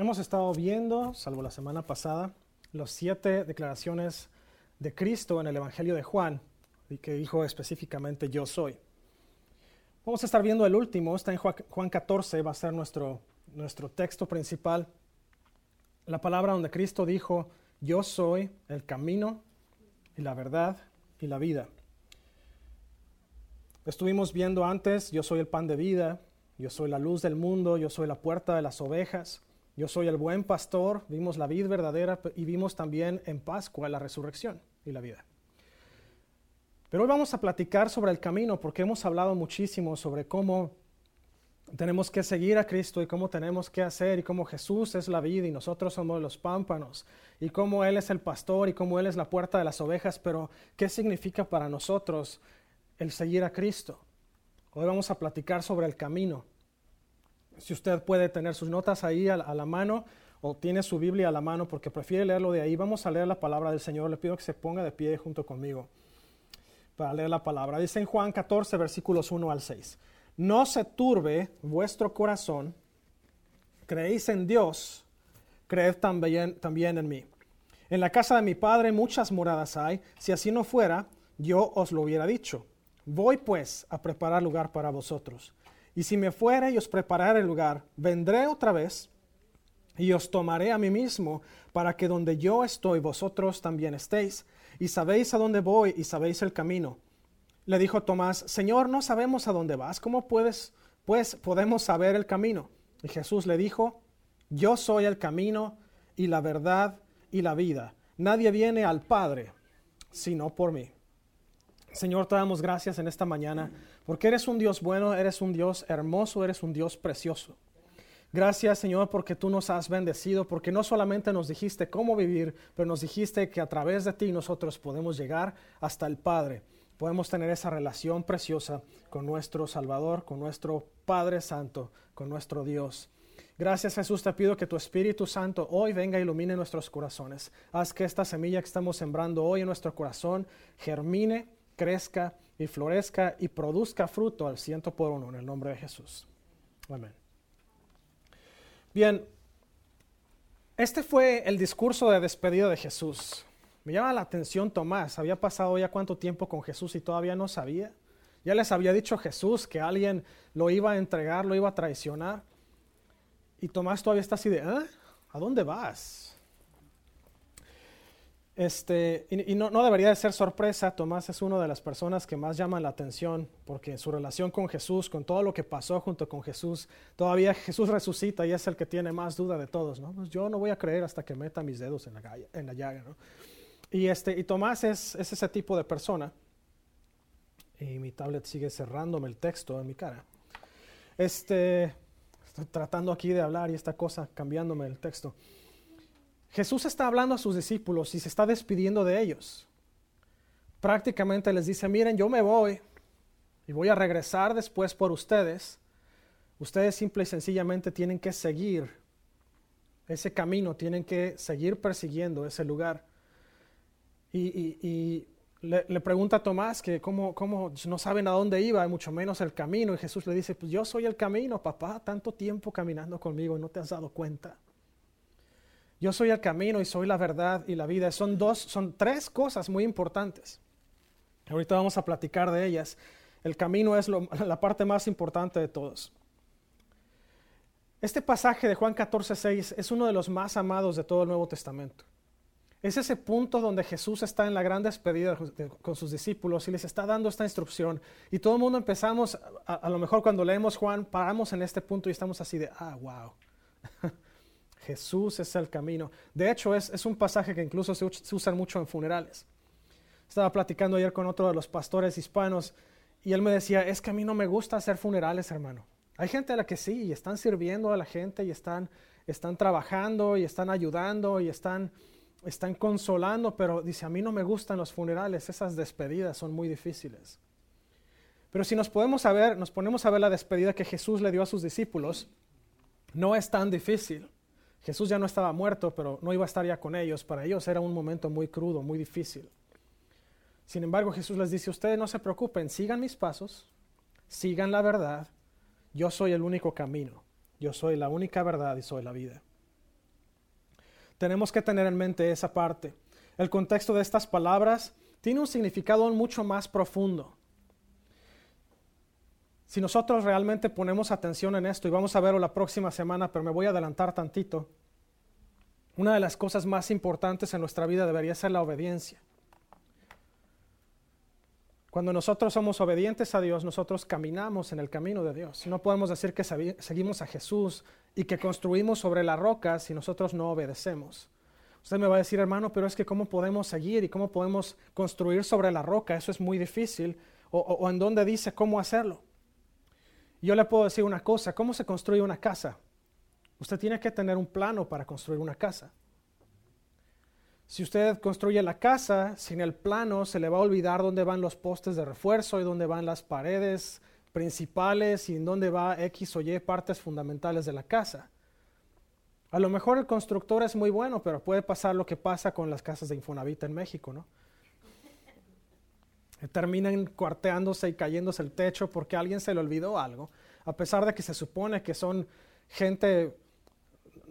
Hemos estado viendo, salvo la semana pasada, los siete declaraciones de Cristo en el Evangelio de Juan, y que dijo específicamente yo soy. Vamos a estar viendo el último, está en Juan 14, va a ser nuestro, nuestro texto principal. La palabra donde Cristo dijo, yo soy el camino y la verdad y la vida. Estuvimos viendo antes, yo soy el pan de vida, yo soy la luz del mundo, yo soy la puerta de las ovejas. Yo soy el buen pastor, vimos la vida verdadera y vimos también en Pascua la resurrección y la vida. Pero hoy vamos a platicar sobre el camino porque hemos hablado muchísimo sobre cómo tenemos que seguir a Cristo y cómo tenemos que hacer y cómo Jesús es la vida y nosotros somos los pámpanos y cómo Él es el pastor y cómo Él es la puerta de las ovejas, pero ¿qué significa para nosotros el seguir a Cristo? Hoy vamos a platicar sobre el camino. Si usted puede tener sus notas ahí a, la mano o tiene su Biblia a la mano porque prefiere leerlo de ahí, vamos a leer la palabra del Señor. Le pido que se ponga de pie junto conmigo para leer la palabra. Dice en Juan 14, versículos 1 al 6. No se turbe vuestro corazón, creéis en Dios, creed también, en mí. En la casa de mi Padre muchas moradas hay, si así no fuera, yo os lo hubiera dicho. Voy pues a preparar lugar para vosotros. Y si me fuere y os prepararé el lugar, vendré otra vez y os tomaré a mí mismo, para que donde yo estoy vosotros también estéis. Y sabéis a dónde voy y sabéis el camino. Le dijo Tomás, Señor, no sabemos a dónde vas, ¿cómo puedes, pues podemos saber el camino? Y Jesús le dijo, Yo soy el camino y la verdad y la vida. Nadie viene al Padre sino por mí. Señor, te damos gracias en esta mañana porque eres un Dios bueno, eres un Dios hermoso, eres un Dios precioso. Gracias Señor porque tú nos has bendecido, porque no solamente nos dijiste cómo vivir, pero nos dijiste que a través de ti nosotros podemos llegar hasta el Padre. Podemos tener esa relación preciosa con nuestro Salvador, con nuestro Padre Santo, con nuestro Dios. Gracias Jesús, te pido que tu Espíritu Santo hoy venga e ilumine nuestros corazones. Haz que esta semilla que estamos sembrando hoy en nuestro corazón germine crezca y florezca y produzca fruto al ciento por uno en el nombre de Jesús. Amén. Bien, este fue el discurso de despedida de Jesús. Me llama la atención Tomás, había pasado ya cuánto tiempo con Jesús y todavía no sabía. Ya les había dicho Jesús que alguien lo iba a entregar, lo iba a traicionar. Y Tomás todavía está así de, ¿eh? ¿a dónde vas? Este, y, no, debería de ser sorpresa, Tomás es una de las personas que más llaman la atención porque su relación con Jesús, con todo lo que pasó junto con Jesús, todavía Jesús resucita y es el que tiene más duda de todos. ¿no? Pues yo no voy a creer hasta que meta mis dedos en la, en la llaga. ¿no? Y, este, y Tomás es, es ese tipo de persona. Y mi tablet sigue cerrándome el texto en mi cara. Este, estoy tratando aquí de hablar y esta cosa cambiándome el texto. Jesús está hablando a sus discípulos y se está despidiendo de ellos. Prácticamente les dice, miren, yo me voy y voy a regresar después por ustedes. Ustedes simple y sencillamente tienen que seguir ese camino, tienen que seguir persiguiendo ese lugar. Y, le, pregunta a Tomás que cómo, cómo, no saben a dónde iba, mucho menos el camino. Y Jesús le dice, pues yo soy el camino, papá, tanto tiempo caminando conmigo no te has dado cuenta. Yo soy el camino y soy la verdad y la vida. Son dos, son tres cosas muy importantes. Ahorita vamos a platicar de ellas. El camino es la parte más importante de todos. Este pasaje de Juan 14, 6 es uno de los más amados de todo el Nuevo Testamento. Es ese punto donde Jesús está en la gran despedida con sus discípulos y les está dando esta instrucción. Y todo el mundo empezamos, a, a lo mejor cuando leemos Juan, paramos en este punto y estamos así de, ah, wow. Jesús es el camino. De hecho, es, un pasaje que incluso se, usa mucho en funerales. Estaba platicando ayer con otro de los pastores hispanos y él me decía, es que a mí no me gusta hacer funerales, hermano. Hay gente a la que sí, y están sirviendo a la gente y están, están trabajando y están ayudando y están, están consolando, pero dice, a mí no me gustan los funerales, esas despedidas son muy difíciles. Pero si nos podemos saber, nos ponemos a ver la despedida que Jesús le dio a sus discípulos, no es tan difícil. Jesús ya no estaba muerto, pero no iba a estar ya con ellos. Para ellos era un momento muy crudo, muy difícil. Sin embargo, Jesús les dice, ustedes no se preocupen, sigan mis pasos, sigan la verdad. Yo soy el único camino, yo soy la única verdad y soy la vida. Tenemos que tener en mente esa parte. El contexto de estas palabras tiene un significado mucho más profundo. Si nosotros realmente ponemos atención en esto, y vamos a verlo la próxima semana, pero me voy a adelantar tantito, una de las cosas más importantes en nuestra vida debería ser la obediencia. Cuando nosotros somos obedientes a Dios, nosotros caminamos en el camino de Dios. No podemos decir que seguimos a Jesús y que construimos sobre la roca si nosotros no obedecemos. Usted me va a decir, hermano, pero es que cómo podemos seguir y cómo podemos construir sobre la roca, eso es muy difícil. O, en dónde dice cómo hacerlo. Yo le puedo decir una cosa, ¿cómo se construye una casa? Usted tiene que tener un plano para construir una casa. Si usted construye la casa sin el plano, se le va a olvidar dónde van los postes de refuerzo y dónde van las paredes principales y en dónde va X o Y partes fundamentales de la casa. A lo mejor el constructor es muy bueno, pero puede pasar lo que pasa con las casas de Infonavit en México, ¿no? Terminan cuarteándose y cayéndose el techo porque alguien se le olvidó algo, a pesar de que se supone que son gente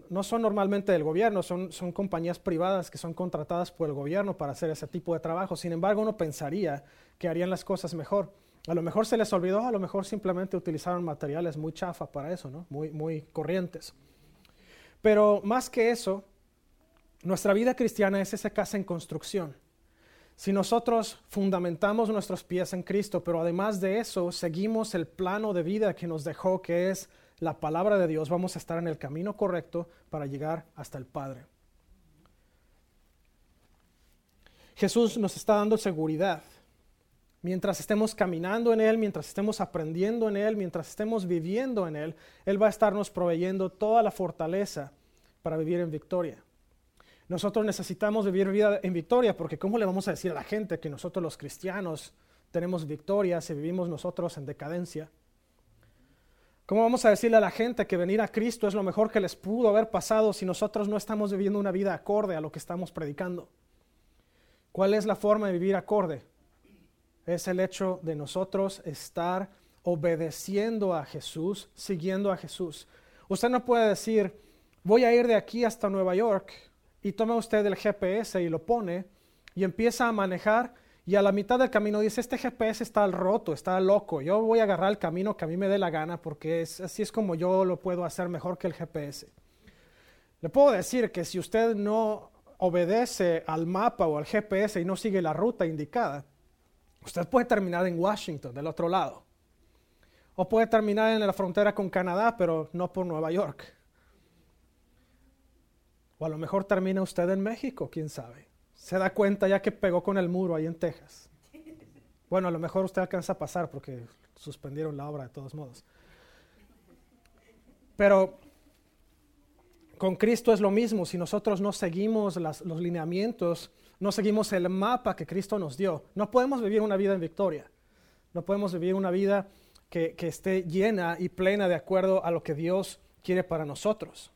no son normalmente del gobierno, son, son compañías privadas que son contratadas por el gobierno para hacer ese tipo de trabajo. Sin embargo, uno pensaría que harían las cosas mejor. A lo mejor se les olvidó, a lo mejor simplemente utilizaron materiales muy chafa para eso, ¿no? muy, muy corrientes. Pero más que eso, nuestra vida cristiana es esa casa en construcción. Si nosotros fundamentamos nuestros pies en Cristo, pero además de eso seguimos el plano de vida que nos dejó, que es la palabra de Dios, vamos a estar en el camino correcto para llegar hasta el Padre. Jesús nos está dando seguridad. Mientras estemos caminando en Él, mientras estemos aprendiendo en Él, mientras estemos viviendo en Él, Él va a estarnos proveyendo toda la fortaleza para vivir en victoria. Nosotros necesitamos vivir vida en victoria porque ¿cómo le vamos a decir a la gente que nosotros los cristianos tenemos victoria si vivimos nosotros en decadencia? ¿Cómo vamos a decirle a la gente que venir a Cristo es lo mejor que les pudo haber pasado si nosotros no estamos viviendo una vida acorde a lo que estamos predicando? ¿Cuál es la forma de vivir acorde? Es el hecho de nosotros estar obedeciendo a Jesús, siguiendo a Jesús. Usted no puede decir, voy a ir de aquí hasta Nueva York y toma usted el GPS y lo pone y empieza a manejar y a la mitad del camino dice, este GPS está roto, está loco, yo voy a agarrar el camino que a mí me dé la gana porque así es como yo lo puedo hacer mejor que el GPS. Le puedo decir que si usted no obedece al mapa o al GPS y no sigue la ruta indicada, usted puede terminar en Washington, del otro lado. O puede terminar en la frontera con Canadá, pero no por Nueva York. O a lo mejor termina usted en México, quién sabe se da cuenta ya que pegó con el muro ahí en Texas. Bueno, a lo mejor usted alcanza a pasar porque suspendieron la obra de todos modos. Pero con Cristo es lo mismo. Si nosotros no seguimos los lineamientos, no seguimos el mapa que Cristo nos dio, no podemos vivir una vida en victoria. No podemos vivir una vida que, que esté llena y plena de acuerdo a lo que Dios quiere para nosotros.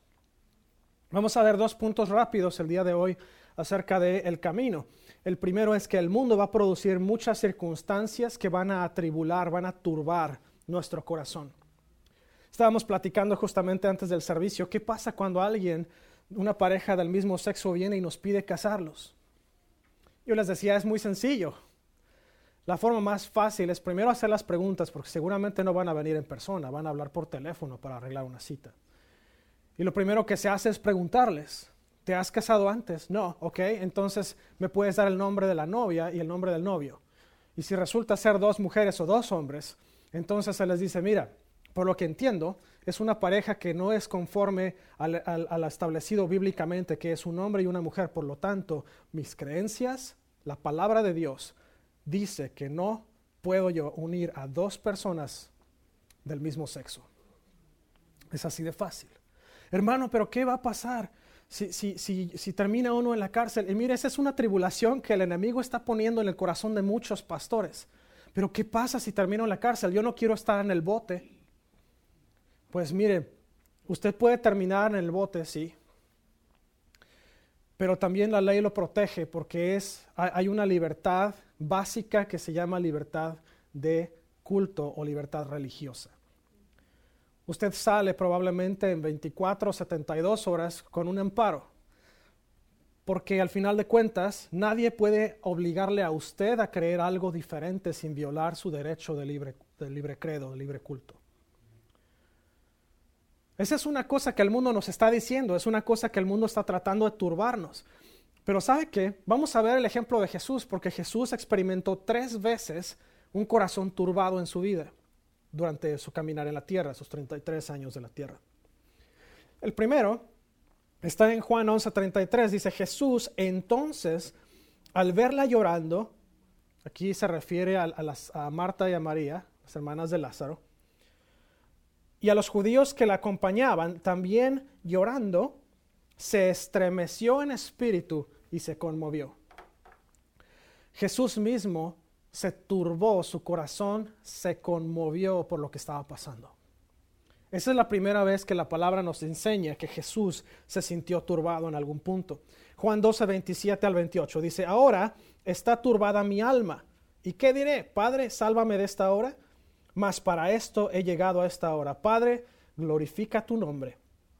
Vamos a ver dos puntos rápidos el día de hoy acerca del camino. El primero es que el mundo va a producir muchas circunstancias que van a atribular, van a turbar nuestro corazón. Estábamos platicando justamente antes del servicio, ¿qué pasa cuando alguien, una pareja del mismo sexo viene y nos pide casarlos? Yo les decía, es muy sencillo. La forma más fácil es primero hacer las preguntas, porque seguramente no van a venir en persona, van a hablar por teléfono para arreglar una cita. Y lo primero que se hace es preguntarles, ¿Te has casado antes? No, ok, entonces me puedes dar el nombre de la novia y el nombre del novio. Y si resulta ser dos mujeres o dos hombres, entonces se les dice, mira, por lo que entiendo, es una pareja que no es conforme al, al, establecido bíblicamente, que es un hombre y una mujer. Por lo tanto, mis creencias, la palabra de Dios, dice que no puedo yo unir a dos personas del mismo sexo. Es así de fácil. Hermano, pero ¿qué va a pasar? si, si, si, si, termina uno en la cárcel. Y mire, esa es una tribulación que el enemigo está poniendo en el corazón de muchos pastores. Pero ¿qué pasa si termino en la cárcel? Yo no quiero estar en el bote. Pues mire, usted puede terminar en el bote, sí. Pero también la ley lo protege porque es, hay una libertad básica que se llama libertad de culto o libertad religiosa. Usted sale probablemente en 24 o 72 horas con un amparo. porque al final de cuentas nadie puede obligarle a usted a creer algo diferente sin violar su derecho de libre, credo, de libre culto. Esa es una cosa que el mundo nos está diciendo, es una cosa que el mundo está tratando de turbarnos. Pero ¿sabe qué? Vamos a ver el ejemplo de Jesús, porque Jesús experimentó tres veces un corazón turbado en su vida durante su caminar en la tierra, sus 33 años de la tierra. El primero está en Juan 11:33, dice Jesús, entonces, al verla llorando, aquí se refiere a, a Marta y a María, las hermanas de Lázaro, y a los judíos que la acompañaban, también llorando, se estremeció en espíritu y se conmovió. Jesús mismo se turbó, su corazón se conmovió por lo que estaba pasando. Esa es la primera vez que la palabra nos enseña que Jesús se sintió turbado en algún punto. Juan 12, 27 al 28 dice, ahora está turbada mi alma. ¿Y qué diré? Padre, sálvame de esta hora mas para esto he llegado a esta hora. Padre, glorifica tu nombre.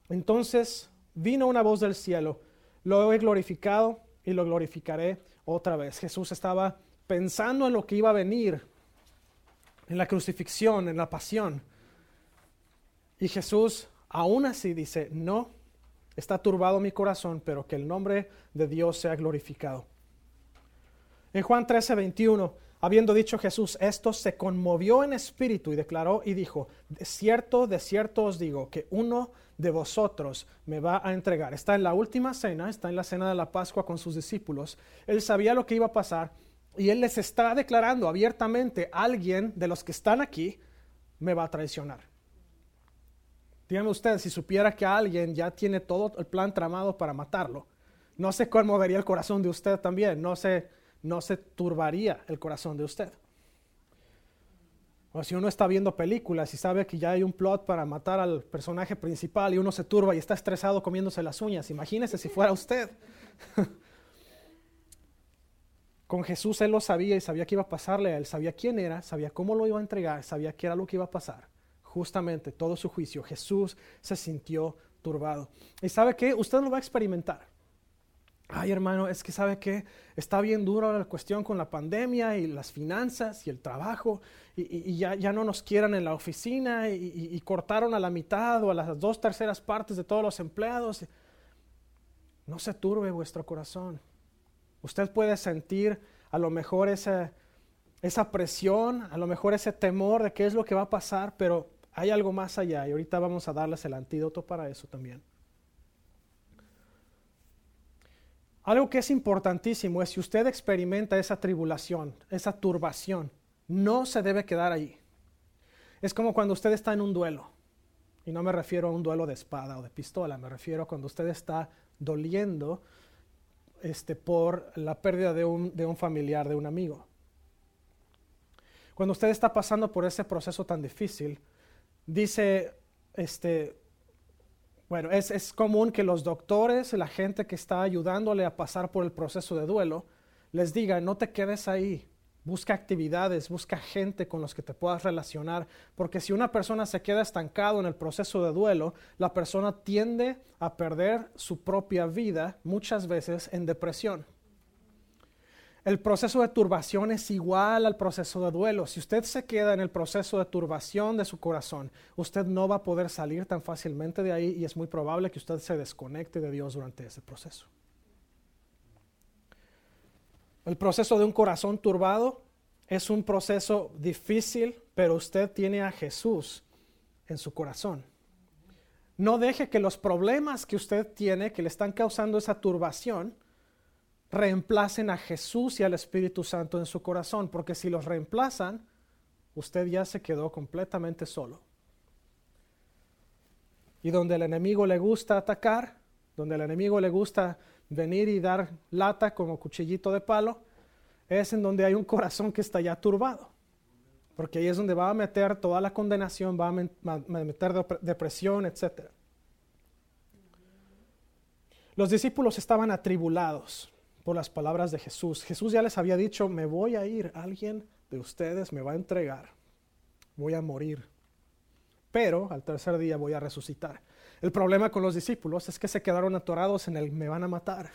Entonces vino una voz del cielo, lo he glorificado y lo glorificaré otra vez. Jesús estaba pensando en lo que iba a venir, en la crucifixión, en la pasión. Y Jesús aún así dice, no, está turbado mi corazón, pero que el nombre de Dios sea glorificado. En Juan 13, 21, Habiendo dicho Jesús esto, se conmovió en espíritu y declaró y dijo, de cierto, de cierto os digo, que uno de vosotros me va a entregar. Está en la última cena, está en la cena de la Pascua con sus discípulos. Él sabía lo que iba a pasar y él les está declarando abiertamente, alguien de los que están aquí me va a traicionar. Dígame usted, si supiera que alguien ya tiene todo el plan tramado para matarlo, no se conmovería el corazón de usted también, no se no se turbaría el corazón de usted. O si uno está viendo películas y sabe que ya hay un plot para matar al personaje principal y uno se turba y está estresado comiéndose las uñas, imagínese si fuera usted. Con Jesús él lo sabía y sabía que iba a pasarle él, sabía quién era, sabía cómo lo iba a entregar, sabía qué era lo que iba a pasar. Justamente todo su juicio, Jesús se sintió turbado. ¿Y sabe qué? Usted lo va a experimentar. Ay, hermano, es que sabe que está bien duro la cuestión con la pandemia y las finanzas y el trabajo, y, ya, ya, no nos quieran en la oficina y, cortaron a la mitad o a las dos terceras partes de todos los empleados. No se turbe vuestro corazón. Usted puede sentir a lo mejor esa, esa presión, a lo mejor ese temor de qué es lo que va a pasar, pero hay algo más allá y ahorita vamos a darles el antídoto para eso también. Algo que es importantísimo es si usted experimenta esa tribulación, esa turbación, no se debe quedar ahí. Es como cuando usted está en un duelo. Y no me refiero a un duelo de espada o de pistola, me refiero a cuando usted está doliendo este, por la pérdida de un, de un familiar, de un amigo. Cuando usted está pasando por ese proceso tan difícil, dice este, bueno, es, común que los doctores, la gente que está ayudándole a pasar por el proceso de duelo, les diga, no te quedes ahí, busca actividades, busca gente con los que te puedas relacionar, porque si una persona se queda estancado en el proceso de duelo, la persona tiende a perder su propia vida muchas veces en depresión. El proceso de turbación es igual al proceso de duelo. Si usted se queda en el proceso de turbación de su corazón, usted no va a poder salir tan fácilmente de ahí y es muy probable que usted se desconecte de Dios durante ese proceso. El proceso de un corazón turbado es un proceso difícil, pero usted tiene a Jesús en su corazón. No deje que los problemas que usted tiene, que le están causando esa turbación, reemplacen a Jesús y al Espíritu Santo en su corazón, porque si los reemplazan, usted ya se quedó completamente solo. Y donde el enemigo le gusta atacar, donde el enemigo le gusta venir y dar lata como cuchillito de palo, es en donde hay un corazón que está ya turbado. Porque ahí es donde va a meter toda la condenación, va a meter depresión, etc. Los discípulos estaban atribulados por las palabras de Jesús. Jesús ya les había dicho, me voy a ir, alguien de ustedes me va a entregar, voy a morir, pero al tercer día voy a resucitar. El problema con los discípulos es que se quedaron atorados en el me van a matar.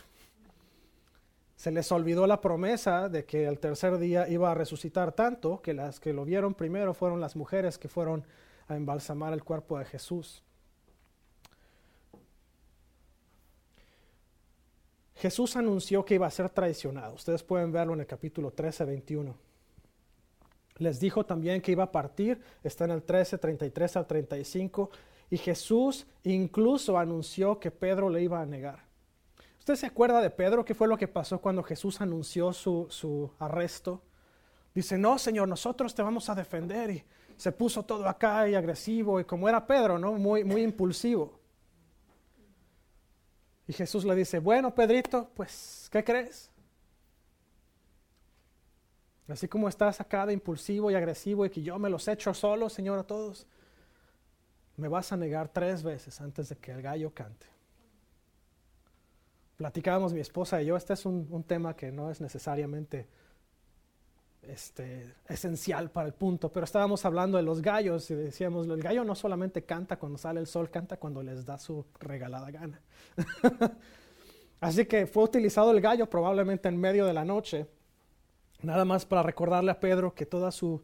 Se les olvidó la promesa de que el tercer día iba a resucitar tanto que las que lo vieron primero fueron las mujeres que fueron a embalsamar el cuerpo de Jesús. Jesús anunció que iba a ser traicionado. Ustedes pueden verlo en el capítulo 13, 21. Les dijo también que iba a partir, está en el 13, 33 al 35, y Jesús incluso anunció que Pedro le iba a negar. ¿Usted se acuerda de Pedro? ¿Qué fue lo que pasó cuando Jesús anunció su, su arresto? Dice, no, Señor, nosotros te vamos a defender. Y se puso todo acá y agresivo, y como era Pedro, ¿no? Muy, muy impulsivo. Y Jesús le dice, bueno, Pedrito, pues, ¿qué crees? Así como estás acá de impulsivo y agresivo y que yo me los echo solo, Señor, a todos, me vas a negar tres veces antes de que el gallo cante. Platicábamos mi esposa y yo, este es un, tema que no es necesariamente este, esencial para el punto, pero estábamos hablando de los gallos y decíamos, el gallo no solamente canta cuando sale el sol, canta cuando les da su regalada gana. Así que fue utilizado el gallo probablemente en medio de la noche, nada más para recordarle a Pedro que todo su,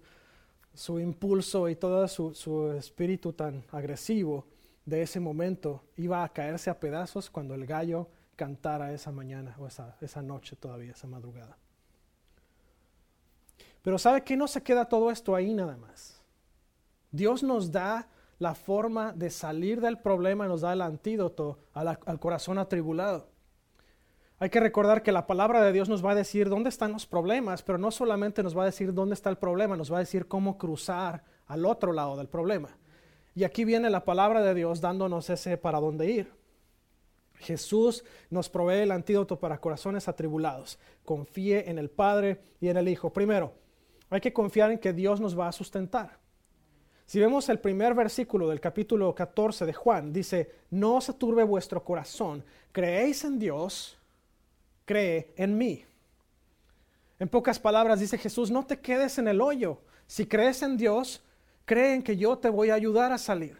su impulso y todo su, su espíritu tan agresivo de ese momento iba a caerse a pedazos cuando el gallo cantara esa mañana o esa, esa noche todavía, esa madrugada. Pero ¿sabe que no se queda todo esto ahí nada más? Dios nos da la forma de salir del problema, nos da el antídoto al corazón atribulado. Hay que recordar que la palabra de Dios nos va a decir dónde están los problemas, pero no solamente nos va a decir dónde está el problema, nos va a decir cómo cruzar al otro lado del problema. Y aquí viene la palabra de Dios dándonos ese para dónde ir. Jesús nos provee el antídoto para corazones atribulados. Confíe en el Padre y en el Hijo. Primero, hay que confiar en que Dios nos va a sustentar. Si vemos el primer versículo del capítulo 14 de Juan, dice, no se turbe vuestro corazón, creéis en Dios, cree en mí. En pocas palabras dice Jesús, no te quedes en el hoyo. Si crees en Dios, cree en que yo te voy a ayudar a salir.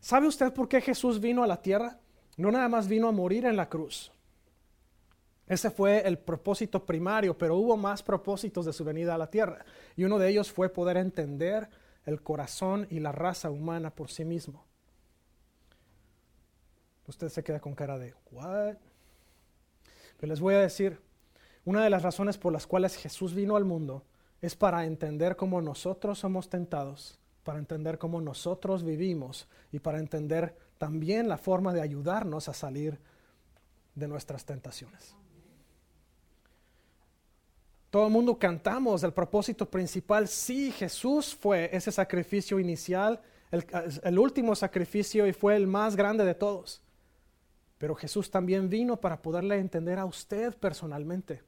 ¿Sabe usted por qué Jesús vino a la tierra? No nada más vino a morir en la cruz. Ese fue el propósito primario, pero hubo más propósitos de su venida a la tierra. Y uno de ellos fue poder entender el corazón y la raza humana por sí mismo. Usted se queda con cara de, ¿what? Les voy a decir, una de las razones por las cuales Jesús vino al mundo es para entender cómo nosotros somos tentados, para entender cómo nosotros vivimos y para entender también la forma de ayudarnos a salir de nuestras tentaciones. Todo el mundo cantamos el propósito principal. Sí, Jesús fue ese sacrificio inicial, el, último sacrificio y fue el más grande de todos. Pero Jesús también vino para poderle entender a usted personalmente.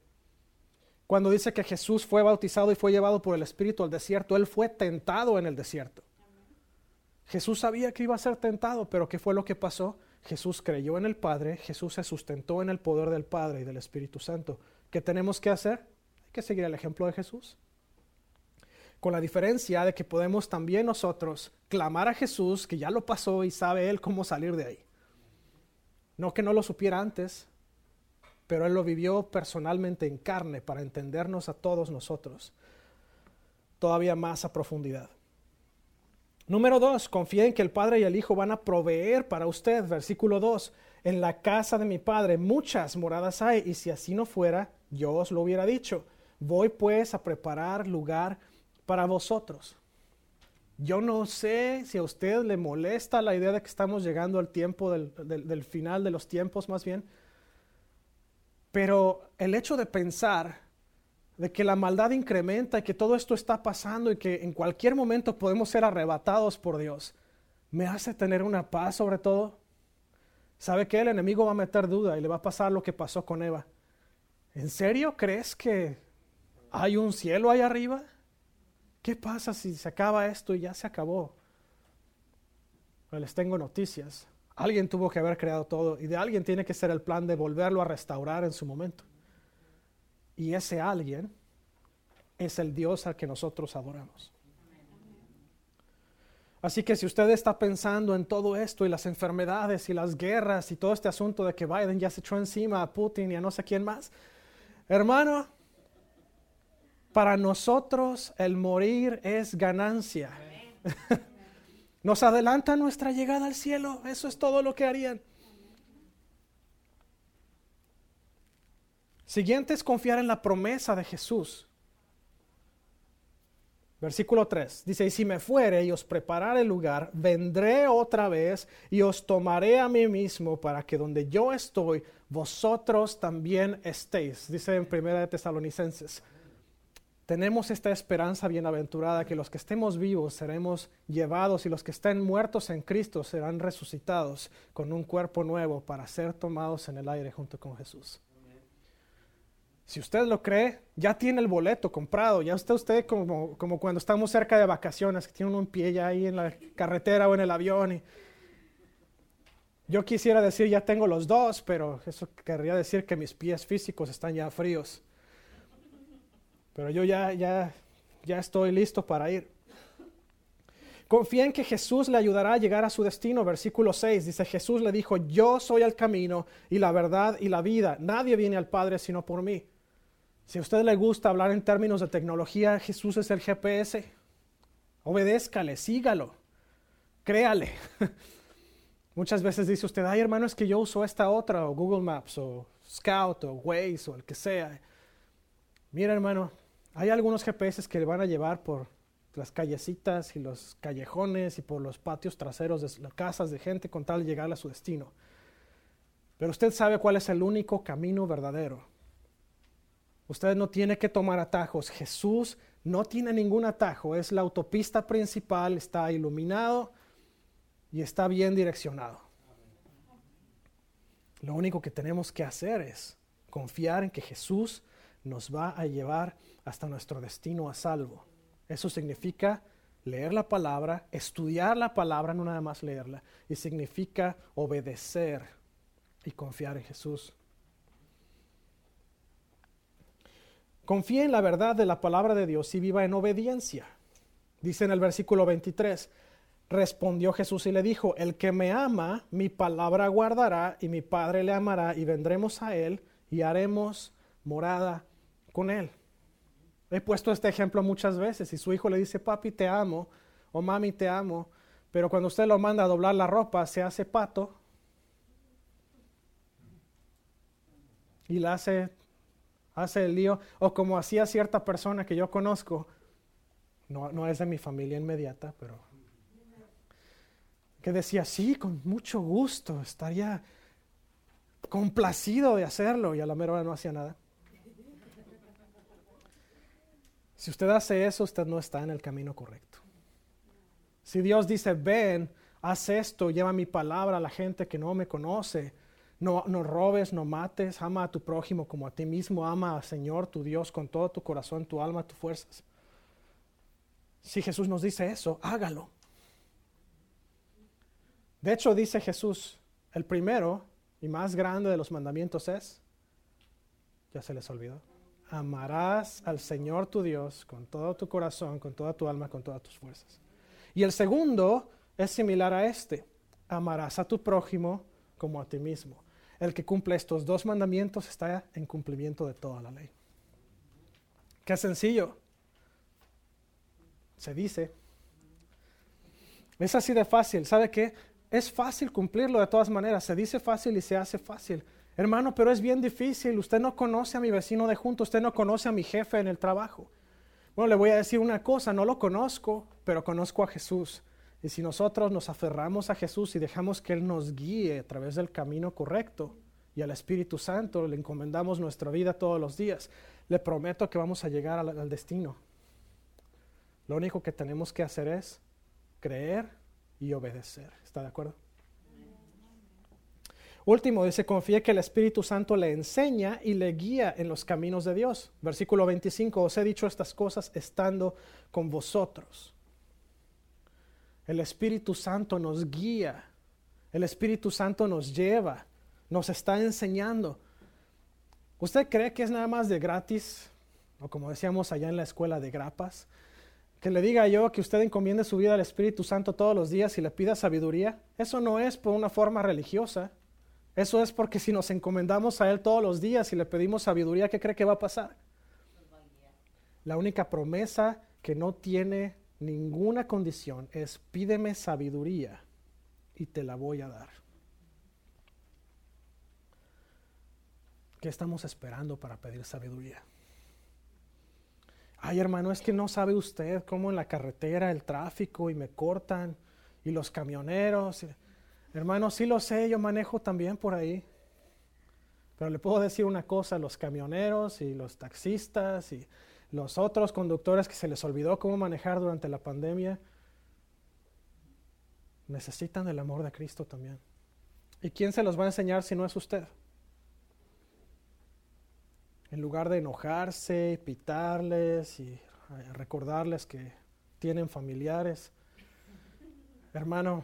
Cuando dice que Jesús fue bautizado y fue llevado por el Espíritu al desierto, Él fue tentado en el desierto. Jesús sabía que iba a ser tentado, pero ¿qué fue lo que pasó? Jesús creyó en el Padre, Jesús se sustentó en el poder del Padre y del Espíritu Santo. ¿Qué tenemos que hacer? que seguir el ejemplo de Jesús. Con la diferencia de que podemos también nosotros clamar a Jesús, que ya lo pasó y sabe Él cómo salir de ahí. No que no lo supiera antes, pero Él lo vivió personalmente en carne para entendernos a todos nosotros todavía más a profundidad. Número dos, confía en que el Padre y el Hijo van a proveer para usted. Versículo 2, en la casa de mi Padre muchas moradas hay, y si así no fuera, yo os lo hubiera dicho. Voy pues a preparar lugar para vosotros. Yo no sé si a usted le molesta la idea de que estamos llegando al tiempo del, final de los tiempos más bien, pero el hecho de pensar de que la maldad incrementa y que todo esto está pasando y que en cualquier momento podemos ser arrebatados por Dios, me hace tener una paz sobre todo. ¿Sabe que el enemigo va a meter duda y le va a pasar lo que pasó con Eva? ¿En serio crees que ¿Hay un cielo ahí arriba? ¿Qué pasa si se acaba esto y ya se acabó? Pues les tengo noticias. Alguien tuvo que haber creado todo y de alguien tiene que ser el plan de volverlo a restaurar en su momento. Y ese alguien es el Dios al que nosotros adoramos. Así que si usted está pensando en todo esto y las enfermedades y las guerras y todo este asunto de que Biden ya se echó encima a Putin y a no sé quién más, Hermano, para nosotros el morir es ganancia. Nos adelanta nuestra llegada al cielo. Eso es todo lo que harían. Siguiente es confiar en la promesa de Jesús. Versículo 3 dice, y si me fuere y os prepararé el lugar, vendré otra vez y os tomaré a mí mismo para que donde yo estoy, vosotros también estéis. Dice en Primera de Tesalonicenses. Tenemos esta esperanza bienaventurada que los que estemos vivos seremos llevados y los que estén muertos en Cristo serán resucitados con un cuerpo nuevo para ser tomados en el aire junto con Jesús. Si usted lo cree, ya tiene el boleto comprado, ya está usted como, como cuando estamos cerca de vacaciones, que tiene un pie ya ahí en la carretera o en el avión. yo quisiera decir ya tengo los dos, pero eso querría decir que mis pies físicos están ya fríos. Pero yo ya, ya, ya estoy listo para ir. Confía en que Jesús le ayudará a llegar a su destino. Versículo 6 dice, Jesús le dijo, yo soy el camino y la verdad y la vida. Nadie viene al Padre sino por mí. Si a usted le gusta hablar en términos de tecnología, Jesús es el GPS. Obedézcale, sígalo, créale. Muchas veces dice usted, ay hermano, es que yo uso esta otra, o Google Maps, o Scout, o Waze, o el que sea. Mira hermano, hay algunos GPS que le van a llevar por las callecitas y los callejones y por los patios traseros de las casas de gente con tal de llegar a su destino. Pero usted sabe cuál es el único camino verdadero. Usted no tiene que tomar atajos. Jesús no tiene ningún atajo. Es la autopista principal, está iluminado y está bien direccionado. Lo único que tenemos que hacer es confiar en que Jesús nos va a llevar hasta nuestro destino a salvo. Eso significa leer la palabra, estudiar la palabra, no nada más leerla, y significa obedecer y confiar en Jesús. Confíe en la verdad de la palabra de Dios y viva en obediencia. Dice en el versículo 23, respondió Jesús y le dijo, el que me ama, mi palabra guardará y mi Padre le amará y vendremos a él y haremos morada con él. He puesto este ejemplo muchas veces y su hijo le dice, papi, te amo o mami, te amo, pero cuando usted lo manda a doblar la ropa, se hace pato y la hace hace el lío, o como hacía cierta persona que yo conozco, no, no es de mi familia inmediata, pero que decía, sí, con mucho gusto, estaría complacido de hacerlo, y a la mera hora no hacía nada. Si usted hace eso, usted no está en el camino correcto. Si Dios dice, ven, haz esto, lleva mi palabra a la gente que no me conoce, no, no robes, no mates, ama a tu prójimo como a ti mismo, ama al Señor tu Dios con todo tu corazón, tu alma, tus fuerzas. Si Jesús nos dice eso, hágalo. De hecho, dice Jesús, el primero y más grande de los mandamientos es, ya se les olvidó, amarás al Señor tu Dios con todo tu corazón, con toda tu alma, con todas tus fuerzas. Y el segundo es similar a este, amarás a tu prójimo como a ti mismo. El que cumple estos dos mandamientos está en cumplimiento de toda la ley. Qué sencillo. Se dice. Es así de fácil. ¿Sabe qué? Es fácil cumplirlo de todas maneras. Se dice fácil y se hace fácil. Hermano, pero es bien difícil. Usted no conoce a mi vecino de junto. Usted no conoce a mi jefe en el trabajo. Bueno, le voy a decir una cosa. No lo conozco, pero conozco a Jesús. Y si nosotros nos aferramos a Jesús y dejamos que Él nos guíe a través del camino correcto y al Espíritu Santo le encomendamos nuestra vida todos los días, le prometo que vamos a llegar al, al destino. Lo único que tenemos que hacer es creer y obedecer. ¿Está de acuerdo? Último, dice, confíe que el Espíritu Santo le enseña y le guía en los caminos de Dios. Versículo 25, os he dicho estas cosas estando con vosotros. El Espíritu Santo nos guía. El Espíritu Santo nos lleva. Nos está enseñando. ¿Usted cree que es nada más de gratis? O como decíamos allá en la escuela de grapas. Que le diga yo que usted encomiende su vida al Espíritu Santo todos los días y le pida sabiduría. Eso no es por una forma religiosa. Eso es porque si nos encomendamos a Él todos los días y le pedimos sabiduría, ¿qué cree que va a pasar? La única promesa que no tiene ninguna condición es pídeme sabiduría y te la voy a dar. ¿Qué estamos esperando para pedir sabiduría? Ay, hermano, es que no sabe usted cómo en la carretera el tráfico y me cortan y los camioneros. Hermano, sí lo sé, yo manejo también por ahí. Pero le puedo decir una cosa, los camioneros y los taxistas y los otros conductores que se les olvidó cómo manejar durante la pandemia, necesitan el amor de Cristo también. ¿Y quién se los va a enseñar si no es usted? En lugar de enojarse, pitarles y recordarles que tienen familiares, hermano,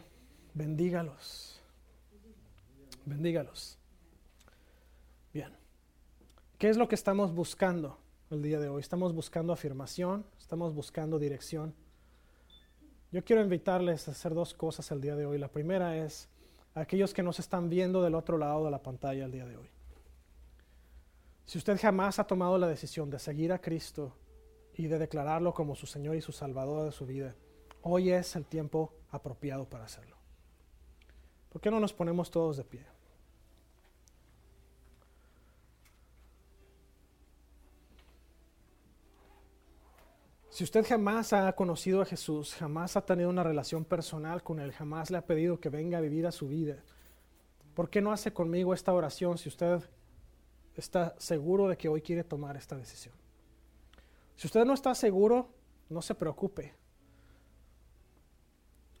bendígalos. Bendígalos. Bien. ¿Qué es lo que estamos buscando el día de hoy? Estamos buscando afirmación, estamos buscando dirección. Yo quiero invitarles a hacer dos cosas el día de hoy. La primera es a aquellos que nos están viendo del otro lado de la pantalla el día de hoy. Si usted jamás ha tomado la decisión de seguir a Cristo y de declararlo como su Señor y su Salvador de su vida, hoy es el tiempo apropiado para hacerlo. ¿Por qué no nos ponemos todos de pie? Si usted jamás ha conocido a Jesús, jamás ha tenido una relación personal con Él, jamás le ha pedido que venga a vivir a su vida, ¿por qué no hace conmigo esta oración si usted está seguro de que hoy quiere tomar esta decisión. Si usted no está seguro, no se preocupe.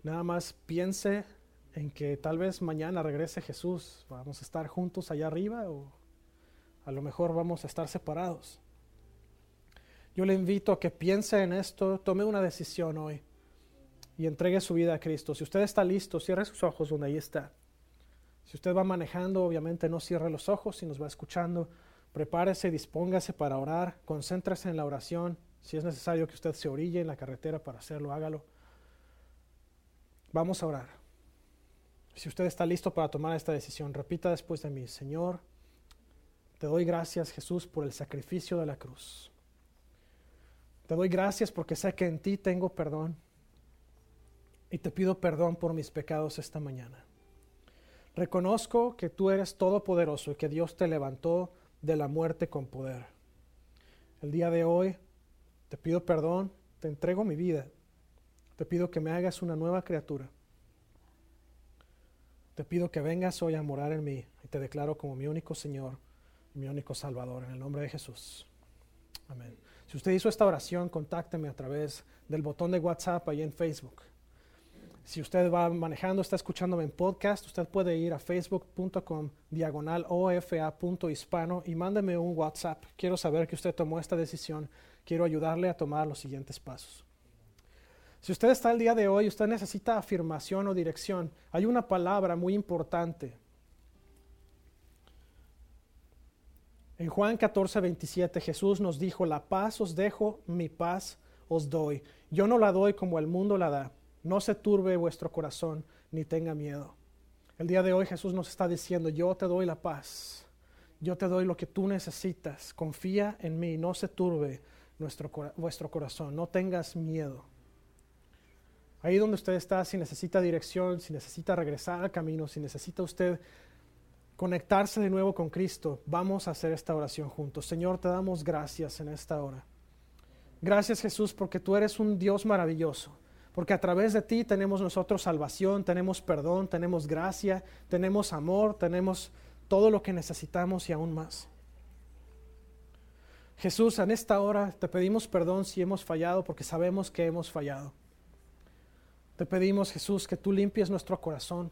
Nada más piense en que tal vez mañana regrese Jesús. Vamos a estar juntos allá arriba o a lo mejor vamos a estar separados. Yo le invito a que piense en esto, tome una decisión hoy y entregue su vida a Cristo. Si usted está listo, cierre sus ojos donde ahí está. Si usted va manejando, obviamente no cierre los ojos si nos va escuchando. Prepárese, dispóngase para orar, concéntrese en la oración. Si es necesario que usted se orille en la carretera para hacerlo, hágalo. Vamos a orar. Si usted está listo para tomar esta decisión, repita después de mí, Señor, te doy gracias Jesús por el sacrificio de la cruz. Te doy gracias porque sé que en ti tengo perdón y te pido perdón por mis pecados esta mañana. Reconozco que tú eres todopoderoso y que Dios te levantó de la muerte con poder. El día de hoy te pido perdón, te entrego mi vida, te pido que me hagas una nueva criatura. Te pido que vengas hoy a morar en mí y te declaro como mi único Señor y mi único Salvador, en el nombre de Jesús. Amén. Si usted hizo esta oración, contácteme a través del botón de WhatsApp ahí en Facebook. Si usted va manejando, está escuchándome en podcast, usted puede ir a facebook.com diagonal ofa.hispano y mándeme un WhatsApp. Quiero saber que usted tomó esta decisión. Quiero ayudarle a tomar los siguientes pasos. Si usted está el día de hoy, usted necesita afirmación o dirección. Hay una palabra muy importante. En Juan 14, 27 Jesús nos dijo, la paz os dejo, mi paz os doy. Yo no la doy como el mundo la da. No se turbe vuestro corazón ni tenga miedo. El día de hoy Jesús nos está diciendo, yo te doy la paz, yo te doy lo que tú necesitas, confía en mí, no se turbe nuestro, vuestro corazón, no tengas miedo. Ahí donde usted está, si necesita dirección, si necesita regresar al camino, si necesita usted conectarse de nuevo con Cristo, vamos a hacer esta oración juntos. Señor, te damos gracias en esta hora. Gracias Jesús porque tú eres un Dios maravilloso porque a través de ti tenemos nosotros salvación, tenemos perdón, tenemos gracia, tenemos amor, tenemos todo lo que necesitamos y aún más. Jesús, en esta hora te pedimos perdón si hemos fallado, porque sabemos que hemos fallado. Te pedimos, Jesús, que tú limpies nuestro corazón.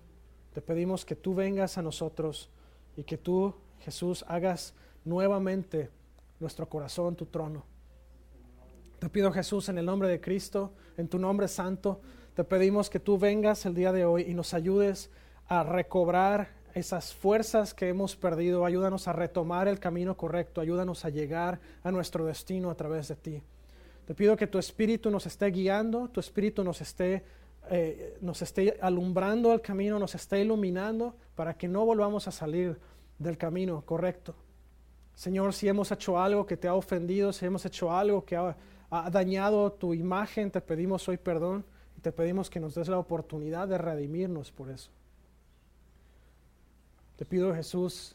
Te pedimos que tú vengas a nosotros y que tú, Jesús, hagas nuevamente nuestro corazón tu trono. Te pido Jesús en el nombre de Cristo, en tu nombre santo, te pedimos que tú vengas el día de hoy y nos ayudes a recobrar esas fuerzas que hemos perdido. Ayúdanos a retomar el camino correcto, ayúdanos a llegar a nuestro destino a través de ti. Te pido que tu espíritu nos esté guiando, tu espíritu nos esté eh, nos esté alumbrando el camino, nos esté iluminando para que no volvamos a salir del camino correcto. Señor, si hemos hecho algo que te ha ofendido, si hemos hecho algo que ha, ha dañado tu imagen, te pedimos hoy perdón y te pedimos que nos des la oportunidad de redimirnos por eso. Te pido, Jesús,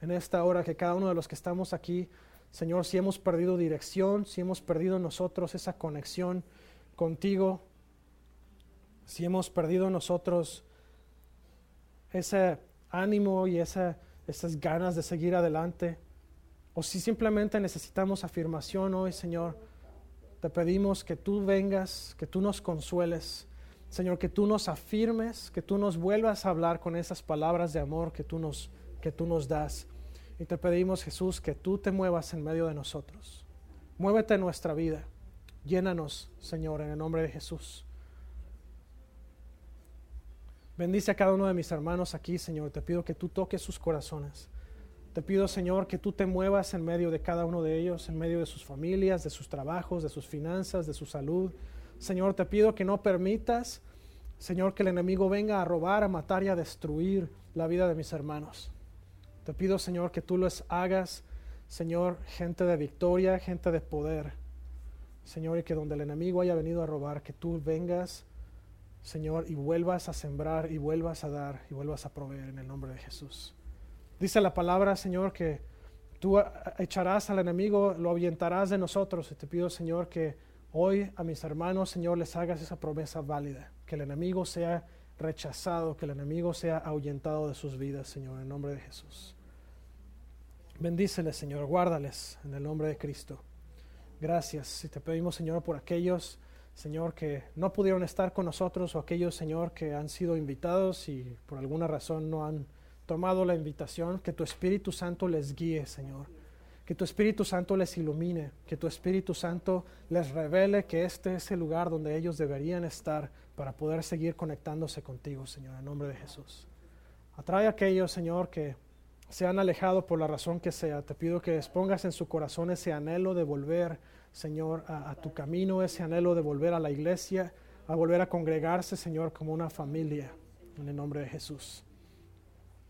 en esta hora que cada uno de los que estamos aquí, Señor, si hemos perdido dirección, si hemos perdido nosotros esa conexión contigo, si hemos perdido nosotros ese ánimo y esa, esas ganas de seguir adelante, o si simplemente necesitamos afirmación hoy, Señor, te pedimos que tú vengas, que tú nos consueles, Señor, que tú nos afirmes, que tú nos vuelvas a hablar con esas palabras de amor que tú nos, que tú nos das. Y te pedimos, Jesús, que tú te muevas en medio de nosotros. Muévete en nuestra vida. Llénanos, Señor, en el nombre de Jesús. Bendice a cada uno de mis hermanos aquí, Señor. Te pido que tú toques sus corazones. Te pido, Señor, que tú te muevas en medio de cada uno de ellos, en medio de sus familias, de sus trabajos, de sus finanzas, de su salud. Señor, te pido que no permitas, Señor, que el enemigo venga a robar, a matar y a destruir la vida de mis hermanos. Te pido, Señor, que tú los hagas, Señor, gente de victoria, gente de poder. Señor, y que donde el enemigo haya venido a robar, que tú vengas, Señor, y vuelvas a sembrar, y vuelvas a dar, y vuelvas a proveer en el nombre de Jesús. Dice la palabra, Señor, que tú echarás al enemigo, lo ahuyentarás de nosotros. Y te pido, Señor, que Hoy a mis hermanos, Señor, les hagas esa promesa válida, que el enemigo sea rechazado, que el enemigo sea ahuyentado de sus vidas, Señor, en nombre de Jesús. Bendíceles, Señor, guárdales en el nombre de Cristo. Gracias. Y te pedimos, Señor, por aquellos, Señor, que no pudieron estar con nosotros o aquellos, Señor, que han sido invitados y por alguna razón no han tomado la invitación, que tu Espíritu Santo les guíe, Señor que tu Espíritu Santo les ilumine, que tu Espíritu Santo les revele que este es el lugar donde ellos deberían estar para poder seguir conectándose contigo, Señor, en nombre de Jesús. Atrae a aquellos, Señor, que se han alejado por la razón que sea. Te pido que expongas en su corazón ese anhelo de volver, Señor, a, tu camino, ese anhelo de volver a la iglesia, a volver a congregarse, Señor, como una familia, en el nombre de Jesús.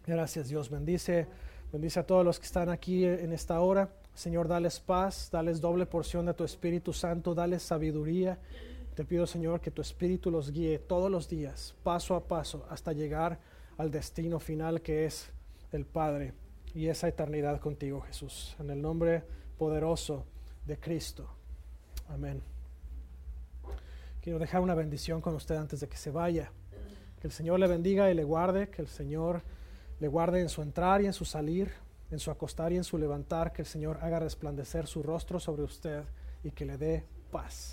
Gracias, Dios. Bendice Bendice a todos los que están aquí en esta hora. Señor, dales paz, dales doble porción de tu Espíritu Santo, dales sabiduría. Te pido, Señor, que tu Espíritu los guíe todos los días, paso a paso, hasta llegar al destino final que es el Padre y esa eternidad contigo, Jesús. En el nombre poderoso de Cristo. Amén. Quiero dejar una bendición con usted antes de que se vaya. Que el Señor le bendiga y le guarde, que el Señor le guarde en su entrar y en su salir, en su acostar y en su levantar, que el Señor haga resplandecer su rostro sobre usted y que le dé paz.